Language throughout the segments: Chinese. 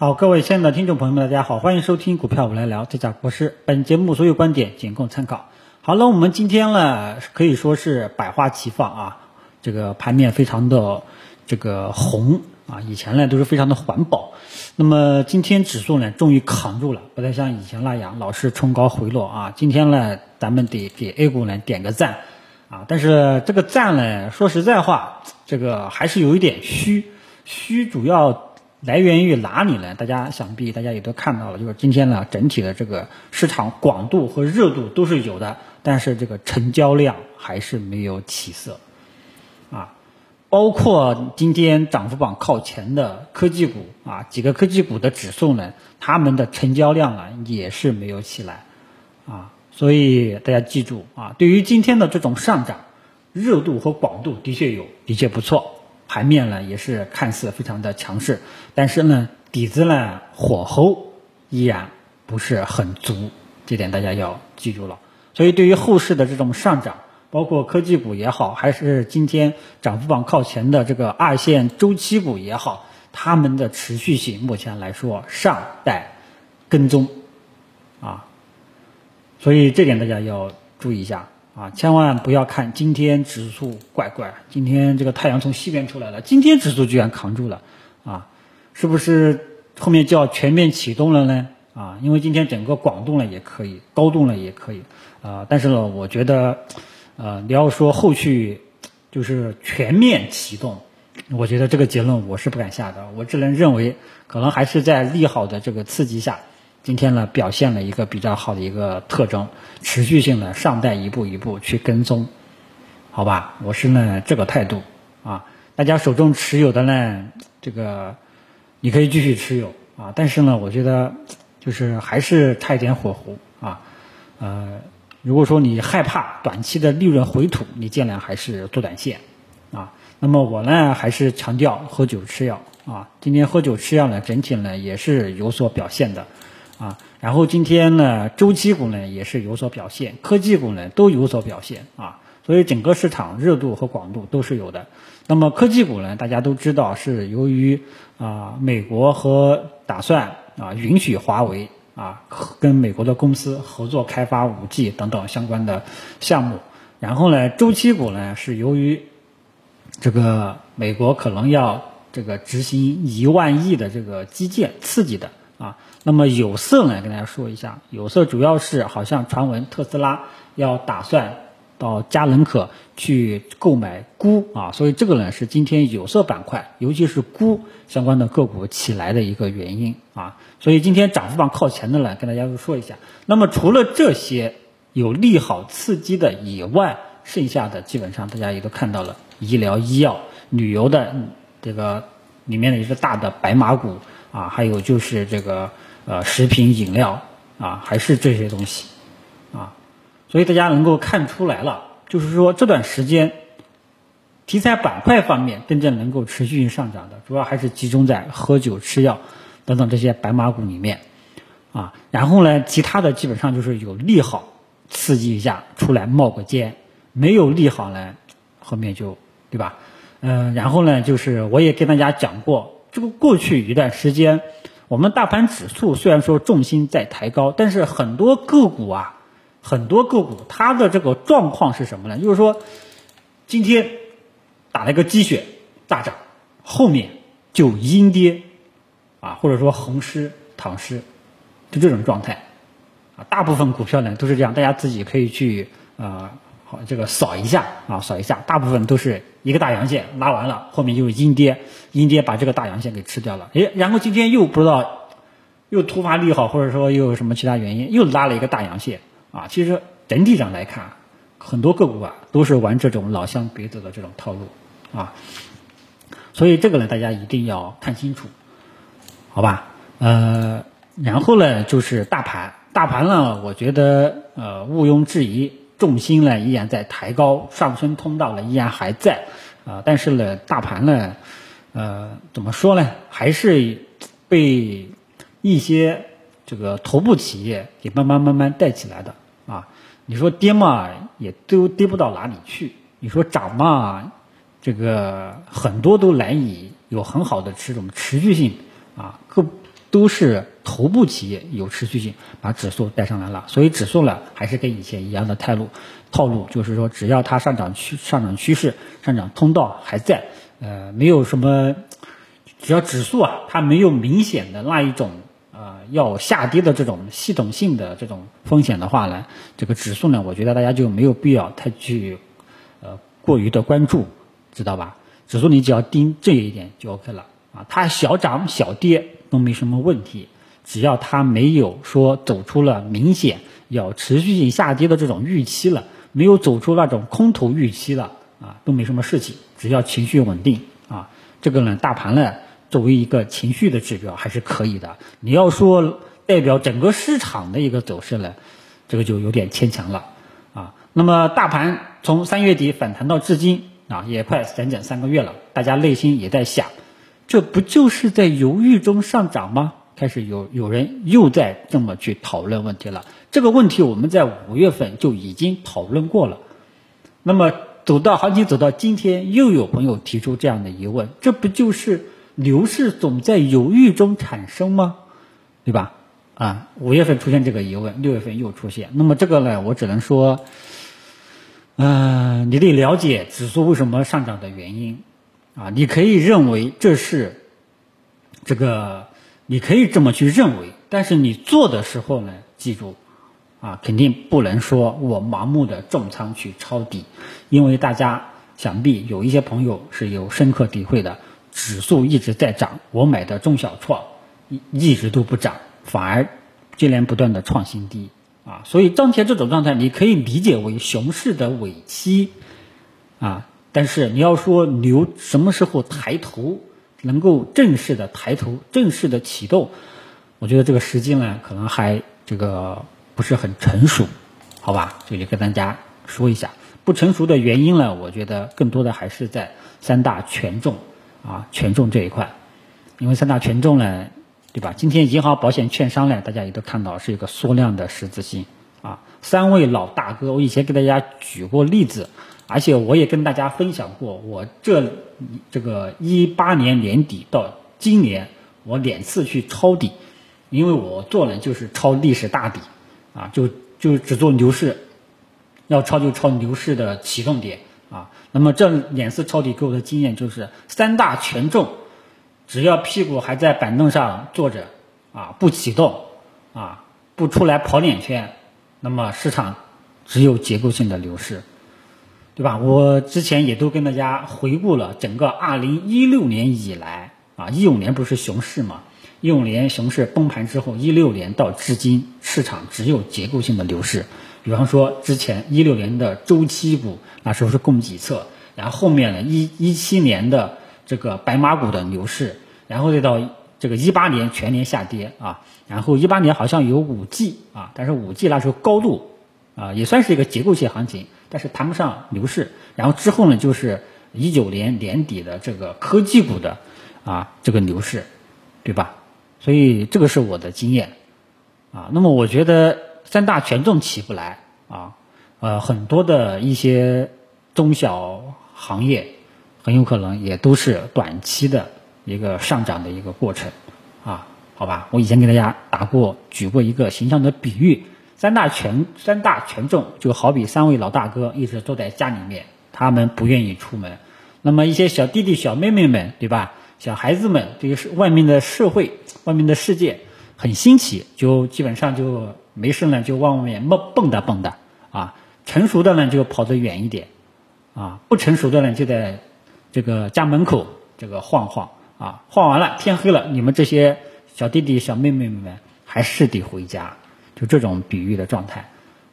好，各位亲爱的听众朋友们，大家好，欢迎收听股票我来聊，这家国师。本节目所有观点仅供参考。好了，我们今天呢可以说是百花齐放啊，这个盘面非常的这个红啊，以前呢都是非常的环保。那么今天指数呢终于扛住了，不再像以前那样老是冲高回落啊。今天呢咱们得给 A 股呢点个赞啊，但是这个赞呢说实在话，这个还是有一点虚，虚主要。来源于哪里呢？大家想必大家也都看到了，就是今天呢，整体的这个市场广度和热度都是有的，但是这个成交量还是没有起色，啊，包括今天涨幅榜靠前的科技股啊，几个科技股的指数呢，他们的成交量啊也是没有起来，啊，所以大家记住啊，对于今天的这种上涨，热度和广度的确有，的确不错。盘面呢也是看似非常的强势，但是呢底子呢火候依然不是很足，这点大家要记住了。所以对于后市的这种上涨，包括科技股也好，还是今天涨幅榜靠前的这个二线周期股也好，它们的持续性目前来说尚待跟踪啊，所以这点大家要注意一下。啊，千万不要看今天指数怪怪，今天这个太阳从西边出来了，今天指数居然扛住了，啊，是不是后面就要全面启动了呢？啊，因为今天整个广东了也可以，高度了也可以，啊，但是呢，我觉得，呃，你要说后续就是全面启动，我觉得这个结论我是不敢下的，我只能认为可能还是在利好的这个刺激下。今天呢，表现了一个比较好的一个特征，持续性的上带一步一步去跟踪，好吧？我是呢这个态度啊。大家手中持有的呢，这个你可以继续持有啊，但是呢，我觉得就是还是差一点火候啊。呃，如果说你害怕短期的利润回吐，你尽量还是做短线啊。那么我呢，还是强调喝酒吃药啊。今天喝酒吃药呢，整体呢也是有所表现的。啊，然后今天呢，周期股呢也是有所表现，科技股呢都有所表现啊，所以整个市场热度和广度都是有的。那么科技股呢，大家都知道是由于啊，美国和打算啊允许华为啊跟美国的公司合作开发五 G 等等相关的项目，然后呢，周期股呢是由于这个美国可能要这个执行一万亿的这个基建刺激的。啊，那么有色呢？跟大家说一下，有色主要是好像传闻特斯拉要打算到嘉能可去购买钴啊，所以这个呢是今天有色板块，尤其是钴相关的个股起来的一个原因啊。所以今天涨幅榜靠前的呢，跟大家说一下。那么除了这些有利好刺激的以外，剩下的基本上大家也都看到了，医疗医药、旅游的这个里面的一个大的白马股。啊，还有就是这个呃食品饮料啊，还是这些东西啊，所以大家能够看出来了，就是说这段时间题材板块方面真正能够持续性上涨的，主要还是集中在喝酒、吃药等等这些白马股里面啊。然后呢，其他的基本上就是有利好刺激一下出来冒个尖，没有利好呢，后面就对吧？嗯，然后呢，就是我也跟大家讲过。这个过去一段时间，我们大盘指数虽然说重心在抬高，但是很多个股啊，很多个股它的这个状况是什么呢？就是说，今天打了一个鸡血大涨，后面就阴跌，啊，或者说横尸躺尸，就这种状态，啊，大部分股票呢都是这样，大家自己可以去啊。好，这个扫一下啊，扫一下，大部分都是一个大阳线拉完了，后面就是阴跌，阴跌把这个大阳线给吃掉了。诶，然后今天又不知道又突发利好，或者说又有什么其他原因，又拉了一个大阳线啊。其实整体上来看，很多个股啊都是玩这种老乡别走的这种套路啊。所以这个呢，大家一定要看清楚，好吧？呃，然后呢就是大盘，大盘呢，我觉得呃毋庸置疑。重心呢依然在抬高，上升通道呢依然还在，啊，但是呢大盘呢，呃怎么说呢，还是被一些这个头部企业给慢慢慢慢带起来的啊。你说跌嘛，也都跌不到哪里去；你说涨嘛，这个很多都难以有很好的这种持续性啊。各都是头部企业有持续性把指数带上来了，所以指数呢还是跟以前一样的态度套路，就是说只要它上涨趋上涨趋势、上涨通道还在，呃，没有什么，只要指数啊它没有明显的那一种呃要下跌的这种系统性的这种风险的话呢，这个指数呢，我觉得大家就没有必要太去呃过于的关注，知道吧？指数你只要盯这一点就 OK 了啊，它小涨小跌都没什么问题，只要它没有说走出了明显要持续性下跌的这种预期了，没有走出那种空头预期了啊，都没什么事情。只要情绪稳定啊，这个呢，大盘呢作为一个情绪的指标还是可以的。你要说代表整个市场的一个走势呢，这个就有点牵强了啊。那么大盘从三月底反弹到至今。啊，也快整整三个月了，大家内心也在想，这不就是在犹豫中上涨吗？开始有有人又在这么去讨论问题了。这个问题我们在五月份就已经讨论过了。那么走到行情走到今天，又有朋友提出这样的疑问：这不就是牛市总在犹豫中产生吗？对吧？啊，五月份出现这个疑问，六月份又出现。那么这个呢，我只能说。嗯，你得了解指数为什么上涨的原因，啊，你可以认为这是这个，你可以这么去认为，但是你做的时候呢，记住，啊，肯定不能说我盲目的重仓去抄底，因为大家想必有一些朋友是有深刻体会的，指数一直在涨，我买的中小创一一直都不涨，反而接连不断的创新低。啊，所以当前这种状态，你可以理解为熊市的尾期，啊，但是你要说牛什么时候抬头，能够正式的抬头，正式的启动，我觉得这个时机呢，可能还这个不是很成熟，好吧？这里跟大家说一下，不成熟的原因呢，我觉得更多的还是在三大权重啊，权重这一块，因为三大权重呢。对吧？今天银行、保险、券商呢，大家也都看到是一个缩量的十字星啊。三位老大哥，我以前给大家举过例子，而且我也跟大家分享过，我这这个一八年年底到今年，我两次去抄底，因为我做呢就是抄历史大底啊，就就只做牛市，要抄就抄牛市的启动点啊。那么这两次抄底给我的经验就是三大权重。只要屁股还在板凳上坐着，啊，不启动，啊，不出来跑两圈，那么市场只有结构性的流失，对吧？我之前也都跟大家回顾了整个二零一六年以来，啊，一五年不是熊市嘛？一五年熊市崩盘之后，一六年到至今，市场只有结构性的牛市。比方说之前一六年的周期股，那时候是供给侧，然后后面呢，一一七年的。这个白马股的牛市，然后再到这个一八年全年下跌啊，然后一八年好像有五 G 啊，但是五 G 那时候高度啊也算是一个结构性行情，但是谈不上牛市。然后之后呢，就是一九年年底的这个科技股的啊这个牛市，对吧？所以这个是我的经验啊。那么我觉得三大权重起不来啊，呃，很多的一些中小行业。很有可能也都是短期的一个上涨的一个过程，啊，好吧，我以前给大家打过举过一个形象的比喻，三大权三大权重就好比三位老大哥一直坐在家里面，他们不愿意出门，那么一些小弟弟小妹妹们，对吧？小孩子们这个是外面的社会、外面的世界很新奇，就基本上就没事呢，就往外面蹦蹦跶蹦跶，啊，成熟的呢就跑得远一点，啊，不成熟的呢就在。这个家门口这个晃晃啊，晃完了天黑了，你们这些小弟弟小妹妹们还是得回家，就这种比喻的状态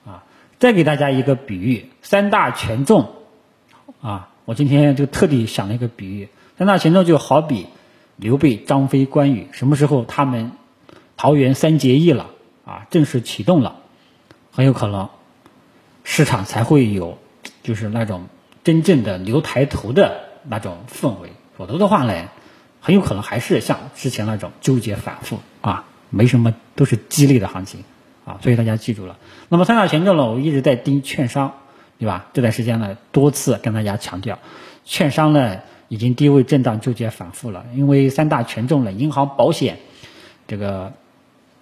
啊。再给大家一个比喻，三大权重啊，我今天就特地想了一个比喻，三大权重就好比刘备、张飞、关羽，什么时候他们桃园三结义了啊，正式启动了，很有可能市场才会有就是那种真正的牛抬头的。那种氛围，否则的话呢，很有可能还是像之前那种纠结反复啊，没什么都是激烈的行情啊，所以大家记住了。那么三大权重呢，我一直在盯券商，对吧？这段时间呢，多次跟大家强调，券商呢已经低位震荡纠结反复了，因为三大权重呢，银行、保险这个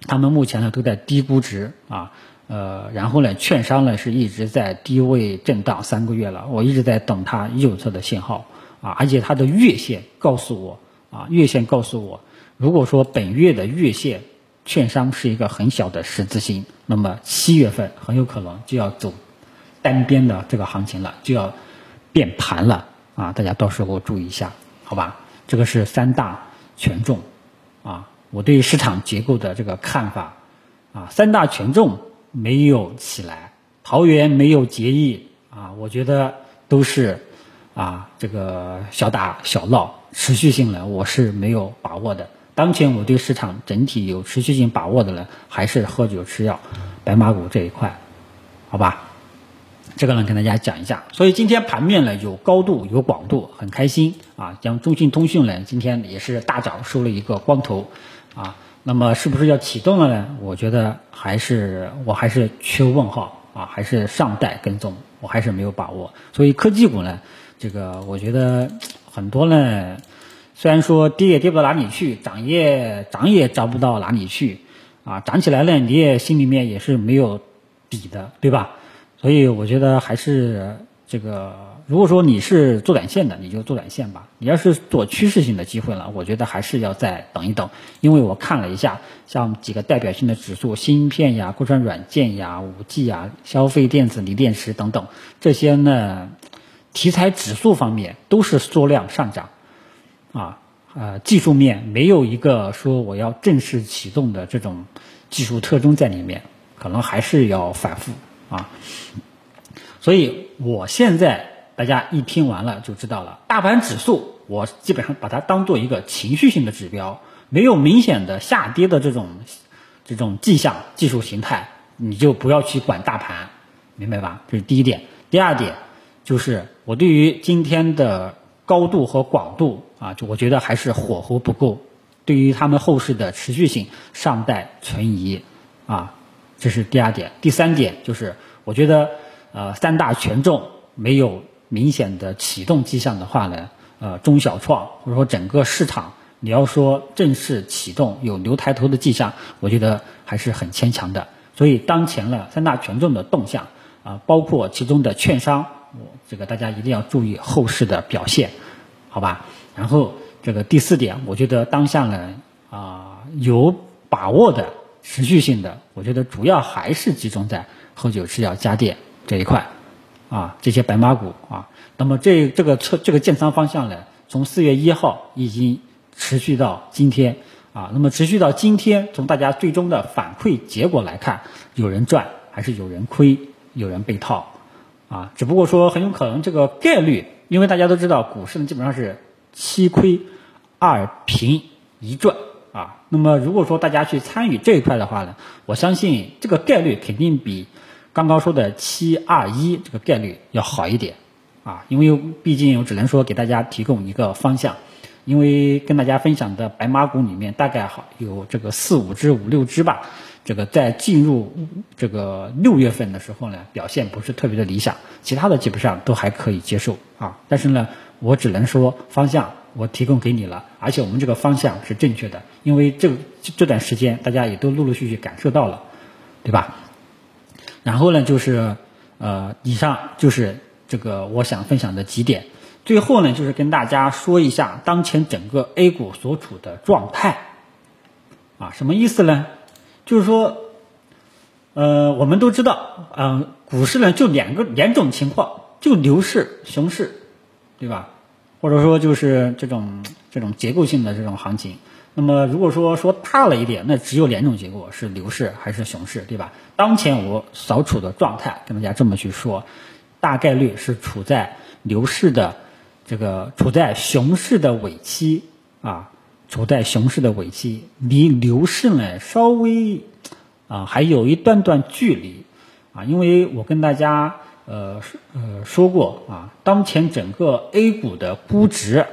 他们目前呢都在低估值啊，呃，然后呢，券商呢是一直在低位震荡三个月了，我一直在等它右侧的信号啊，而且它的月线告诉我啊，月线告诉我，如果说本月的月线券商是一个很小的十字星，那么七月份很有可能就要走单边的这个行情了，就要变盘了啊，大家到时候注意一下，好吧？这个是三大权重啊，我对市场结构的这个看法啊，三大权重。没有起来，桃园没有结义啊，我觉得都是啊这个小打小闹，持续性呢我是没有把握的。当前我对市场整体有持续性把握的呢，还是喝酒吃药、白马股这一块，好吧？这个呢跟大家讲一下。所以今天盘面呢有高度有广度，很开心啊。将中信通讯呢今天也是大涨收了一个光头啊。那么是不是要启动了呢？我觉得还是我还是缺问号啊，还是尚待跟踪，我还是没有把握。所以科技股呢，这个我觉得很多呢，虽然说跌也跌不到哪里去，涨也涨也涨不到哪里去，啊，涨起来了你也心里面也是没有底的，对吧？所以我觉得还是这个。如果说你是做短线的，你就做短线吧。你要是做趋势性的机会了，我觉得还是要再等一等。因为我看了一下，像几个代表性的指数，芯片呀、国产软件呀、五 G 呀、消费电子、锂电池等等这些呢，题材指数方面都是缩量上涨，啊，呃，技术面没有一个说我要正式启动的这种技术特征在里面，可能还是要反复啊。所以我现在。大家一听完了就知道了，大盘指数我基本上把它当做一个情绪性的指标，没有明显的下跌的这种这种迹象，技术形态你就不要去管大盘，明白吧？这是第一点。第二点就是我对于今天的高度和广度啊，就我觉得还是火候不够，对于他们后市的持续性尚待存疑啊，这是第二点。第三点就是我觉得呃三大权重没有。明显的启动迹象的话呢，呃，中小创或者说整个市场，你要说正式启动有牛抬头的迹象，我觉得还是很牵强的。所以当前呢，三大权重的动向啊，包括其中的券商，这个大家一定要注意后市的表现，好吧？然后这个第四点，我觉得当下呢啊有把握的持续性的，我觉得主要还是集中在喝酒吃药家电这一块。啊，这些白马股啊，那么这这个测这个建仓方向呢，从四月一号已经持续到今天啊，那么持续到今天，从大家最终的反馈结果来看，有人赚还是有人亏，有人被套啊，只不过说很有可能这个概率，因为大家都知道股市呢基本上是七亏二平一赚啊，那么如果说大家去参与这一块的话呢，我相信这个概率肯定比。刚刚说的七二一这个概率要好一点啊，因为毕竟我只能说给大家提供一个方向，因为跟大家分享的白马股里面大概好有这个四五只五六只吧，这个在进入这个六月份的时候呢，表现不是特别的理想，其他的基本上都还可以接受啊，但是呢，我只能说方向我提供给你了，而且我们这个方向是正确的，因为这这段时间大家也都陆陆续续感受到了，对吧？然后呢，就是呃，以上就是这个我想分享的几点。最后呢，就是跟大家说一下当前整个 A 股所处的状态啊，什么意思呢？就是说，呃，我们都知道，嗯，股市呢就两个两种情况，就牛市、熊市，对吧？或者说就是这种这种结构性的这种行情。那么如果说说大了一点，那只有两种结果，是牛市还是熊市，对吧？当前我所处的状态，跟大家这么去说，大概率是处在牛市的这个处在熊市的尾期啊，处在熊市的尾期，离牛市呢稍微啊还有一段段距离啊，因为我跟大家呃呃说过啊，当前整个 A 股的估值。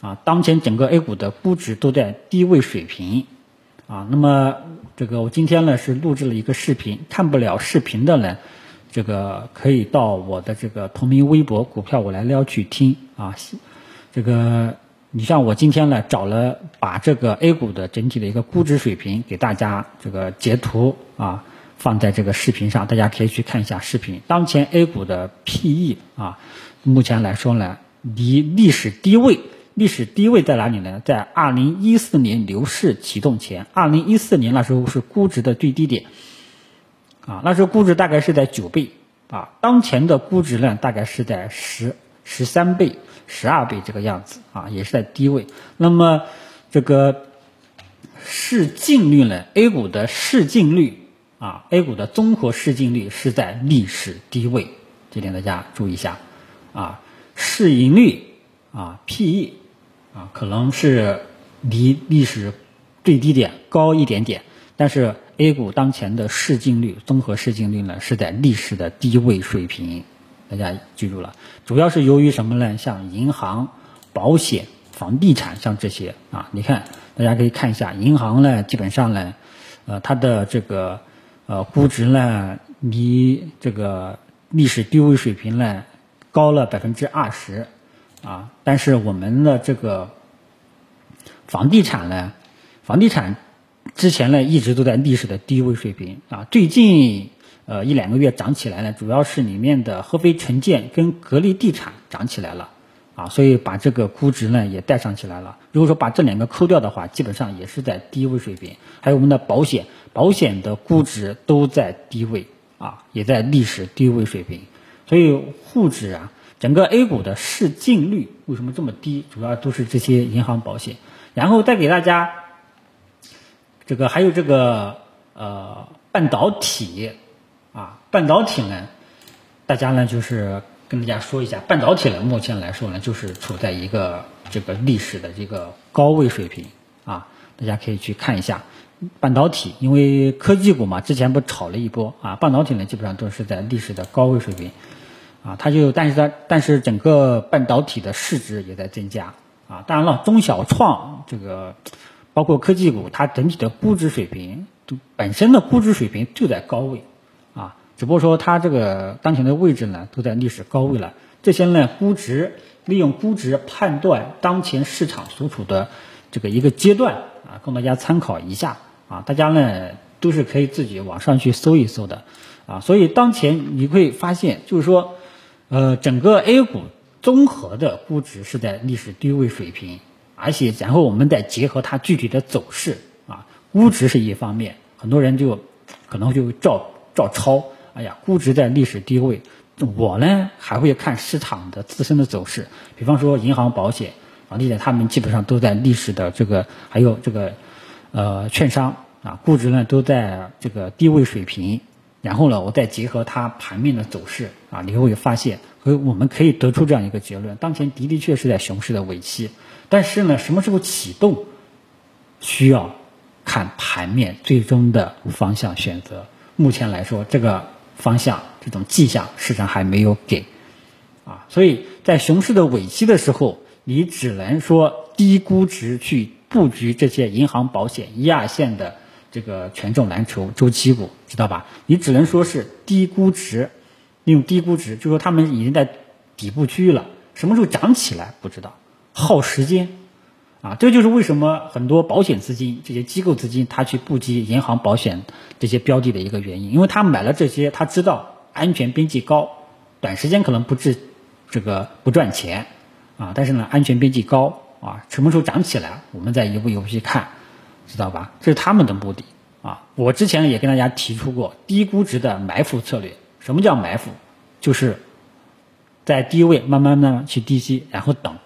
啊，当前整个 A 股的估值都在低位水平，啊，那么这个我今天呢是录制了一个视频，看不了视频的呢，这个可以到我的这个同名微博“股票我来撩”去听啊，这个你像我今天呢找了把这个 A 股的整体的一个估值水平给大家这个截图啊放在这个视频上，大家可以去看一下视频。当前 A 股的 PE 啊，目前来说呢离历史低位，历史低位在哪里呢？在二零一四年牛市启动前，二零一四年那时候是估值的最低点啊，那时候估值大概是在九倍啊，当前的估值呢大概是在十十三倍。十二倍这个样子啊，也是在低位。那么这个市净率呢？A 股的市净率啊，A 股的综合市净率是在历史低位，这点大家注意一下啊。市盈率啊，PE 啊，可能是离历史最低点高一点点，但是 A 股当前的市净率、综合市净率呢，是在历史的低位水平。大家记住了，主要是由于什么呢？像银行、保险、房地产，像这些啊，你看，大家可以看一下，银行呢，基本上呢，呃，它的这个呃估值呢，离这个历史低位水平呢高了百分之二十啊。但是我们的这个房地产呢，房地产之前呢一直都在历史的低位水平啊，最近。呃，一两个月涨起来呢，主要是里面的合肥城建跟格力地产涨起来了，啊，所以把这个估值呢也带上起来了。如果说把这两个抠掉的话，基本上也是在低位水平。还有我们的保险，保险的估值都在低位，啊，也在历史低位水平。所以沪指啊，整个 A 股的市净率为什么这么低？主要都是这些银行、保险。然后再给大家，这个还有这个呃半导体。啊，半导体呢，大家呢就是跟大家说一下，半导体呢目前来说呢就是处在一个这个历史的这个高位水平啊，大家可以去看一下半导体，因为科技股嘛，之前不炒了一波啊，半导体呢基本上都是在历史的高位水平啊，它就但是它但是整个半导体的市值也在增加啊，当然了，中小创这个包括科技股，它整体的估值水平都本身的估值水平就在高位。只不过说它这个当前的位置呢，都在历史高位了。这些呢，估值利用估值判断当前市场所处的这个一个阶段啊，供大家参考一下啊。大家呢都是可以自己网上去搜一搜的啊。所以当前你会发现，就是说，呃，整个 A 股综合的估值是在历史低位水平，而且然后我们再结合它具体的走势啊，估值是一方面，很多人就可能就照照抄。哎呀，估值在历史低位，我呢还会看市场的自身的走势，比方说银行、保险、房地产，他们基本上都在历史的这个，还有这个，呃，券商啊，估值呢都在这个低位水平。然后呢，我再结合它盘面的走势啊，你会发现，和我们可以得出这样一个结论：当前的的确是在熊市的尾期，但是呢，什么时候启动，需要看盘面最终的方向选择。目前来说，这个。方向这种迹象市场还没有给，啊，所以在熊市的尾期的时候，你只能说低估值去布局这些银行、保险一二线的这个权重蓝筹周期股，知道吧？你只能说是低估值，利用低估值，就说他们已经在底部区域了，什么时候涨起来不知道，耗时间。啊，这就是为什么很多保险资金、这些机构资金，他去布局银行、保险这些标的的一个原因，因为他买了这些，他知道安全边际高，短时间可能不治这个不赚钱，啊，但是呢，安全边际高，啊，什么时候涨起来，我们再一步一步去看，知道吧？这是他们的目的，啊，我之前也跟大家提出过低估值的埋伏策略。什么叫埋伏？就是在低位慢慢慢去低吸，然后等。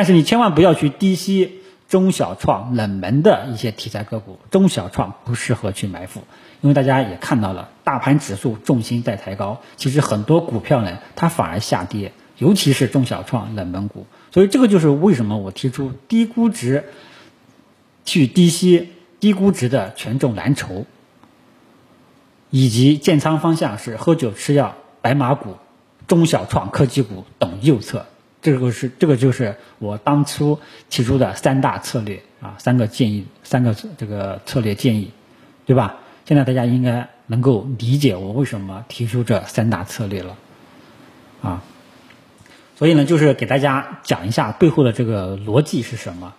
但是你千万不要去低吸中小创冷门的一些题材个股，中小创不适合去埋伏，因为大家也看到了，大盘指数重心在抬高，其实很多股票呢它反而下跌，尤其是中小创冷门股，所以这个就是为什么我提出低估值去低吸低估值的权重蓝筹，以及建仓方向是喝酒吃药白马股、中小创科技股等右侧。这个是这个就是我当初提出的三大策略啊，三个建议，三个这个策略建议，对吧？现在大家应该能够理解我为什么提出这三大策略了，啊，所以呢，就是给大家讲一下背后的这个逻辑是什么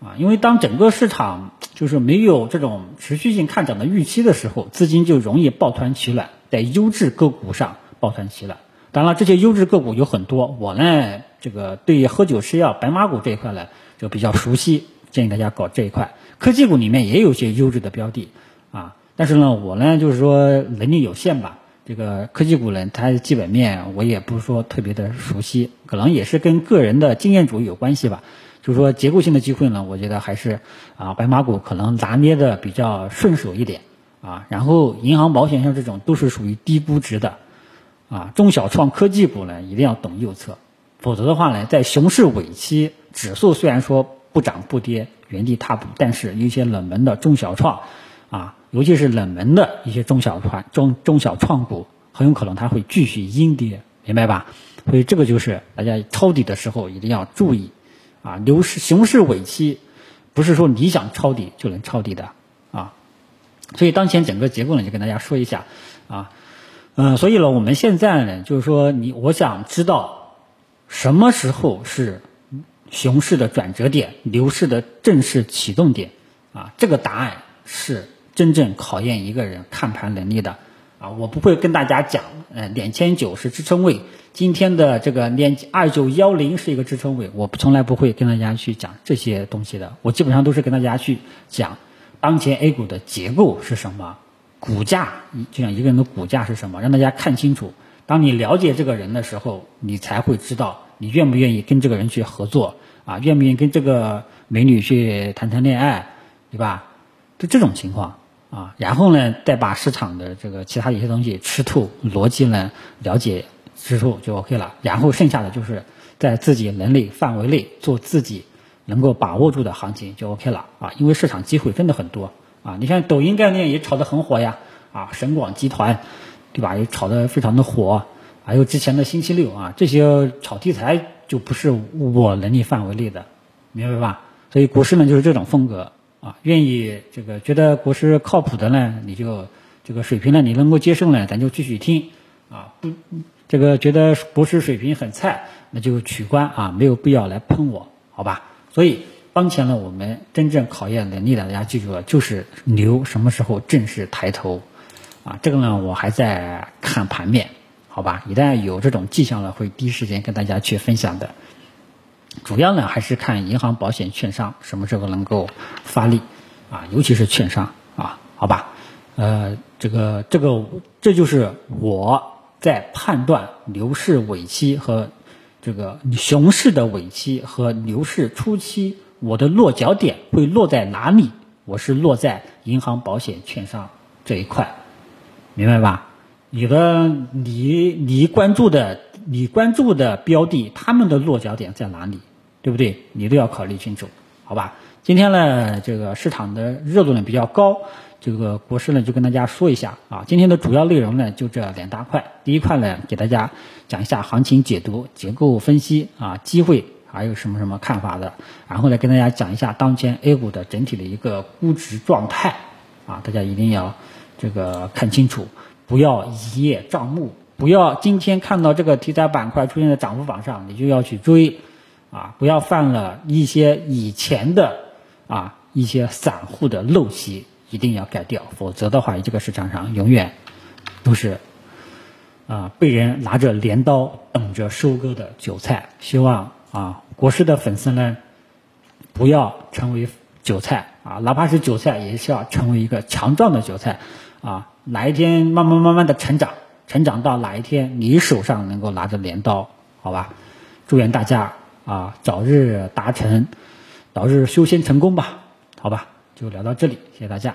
啊？因为当整个市场就是没有这种持续性看涨的预期的时候，资金就容易抱团取暖，在优质个股上抱团取暖。当然，这些优质个股有很多，我呢，这个对于喝酒吃药、白马股这一块呢，就比较熟悉，建议大家搞这一块。科技股里面也有些优质的标的啊，但是呢，我呢就是说能力有限吧。这个科技股呢，它基本面我也不是说特别的熟悉，可能也是跟个人的经验主义有关系吧。就是说结构性的机会呢，我觉得还是啊白马股可能拿捏的比较顺手一点啊。然后银行、保险像这种都是属于低估值的啊。中小创科技股呢，一定要懂右侧，否则的话呢，在熊市尾期，指数虽然说不涨不跌，原地踏步，但是一些冷门的中小创啊。尤其是冷门的一些中小创中中小创股，很有可能它会继续阴跌，明白吧？所以这个就是大家抄底的时候一定要注意啊！牛市熊市尾期，不是说你想抄底就能抄底的啊！所以当前整个结构呢，就跟大家说一下啊，嗯，所以呢，我们现在呢，就是说你我想知道什么时候是熊市的转折点，牛市的正式启动点啊？这个答案是。真正考验一个人看盘能力的啊，我不会跟大家讲，呃，两千九是支撑位，今天的这个两二九幺零是一个支撑位，我从来不会跟大家去讲这些东西的，我基本上都是跟大家去讲当前 A 股的结构是什么，股价就像一个人的股价是什么，让大家看清楚。当你了解这个人的时候，你才会知道你愿不愿意跟这个人去合作啊，愿不愿意跟这个美女去谈谈恋爱，对吧？就这种情况。啊，然后呢，再把市场的这个其他一些东西吃透，逻辑呢了解之后就 OK 了。然后剩下的就是在自己能力范围内做自己能够把握住的行情就 OK 了啊。因为市场机会真的很多啊。你看抖音概念也炒得很火呀，啊，省广集团，对吧？也炒得非常的火。还有之前的星期六啊，这些炒题材就不是我能力范围内的，明白吧？所以股市呢就是这种风格。啊，愿意这个觉得股市靠谱的呢，你就这个水平呢，你能够接受呢，咱就继续听啊。不，这个觉得股市水平很菜，那就取关啊，没有必要来喷我，好吧？所以当前呢，我们真正考验能力的，大家记住了，就是牛什么时候正式抬头啊？这个呢，我还在看盘面，好吧？一旦有这种迹象了，会第一时间跟大家去分享的。主要呢还是看银行、保险、券商什么时候能够发力啊，尤其是券商啊，好吧，呃，这个这个这就是我在判断牛市尾期和这个熊市的尾期和牛市初期，我的落脚点会落在哪里？我是落在银行、保险、券商这一块，明白吧？你的你你关注的。你关注的标的，他们的落脚点在哪里，对不对？你都要考虑清楚，好吧？今天呢，这个市场的热度呢比较高，这个国师呢就跟大家说一下啊。今天的主要内容呢就这两大块，第一块呢给大家讲一下行情解读、结构分析啊，机会还有什么什么看法的，然后呢跟大家讲一下当前 A 股的整体的一个估值状态啊，大家一定要这个看清楚，不要一叶障目。不要今天看到这个题材板块出现在涨幅榜上，你就要去追，啊，不要犯了一些以前的啊一些散户的陋习，一定要改掉，否则的话，这个市场上永远都是啊被人拿着镰刀等着收割的韭菜。希望啊国师的粉丝呢不要成为韭菜啊，哪怕是韭菜，也是要成为一个强壮的韭菜啊，哪一天慢慢慢慢的成长。成长到哪一天，你手上能够拿着镰刀，好吧？祝愿大家啊早日达成，早日修仙成功吧，好吧？就聊到这里，谢谢大家。